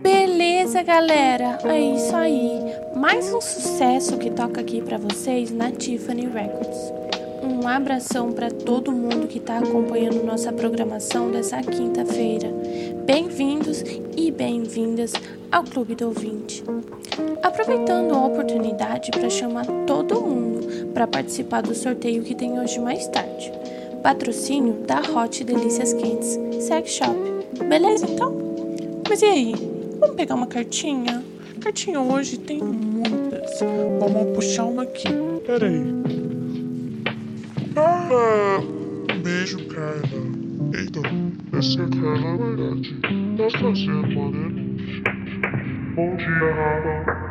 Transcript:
Beleza, galera? É isso aí. Mais um sucesso que toca aqui para vocês na Tiffany Records. Um abração para todo mundo que está acompanhando nossa programação dessa quinta-feira. Bem-vindos bem-vindas ao Clube do Ouvinte. Aproveitando a oportunidade para chamar todo mundo para participar do sorteio que tem hoje mais tarde. Patrocínio da Hot Delícias Quentes Sex Shop. Beleza então? Mas e aí? Vamos pegar uma cartinha? Cartinha hoje tem muitas. Vamos puxar uma aqui. Peraí. Ah, beijo, Carla. Ethan, a look at you. That's not simple, dude. Oh, yeah,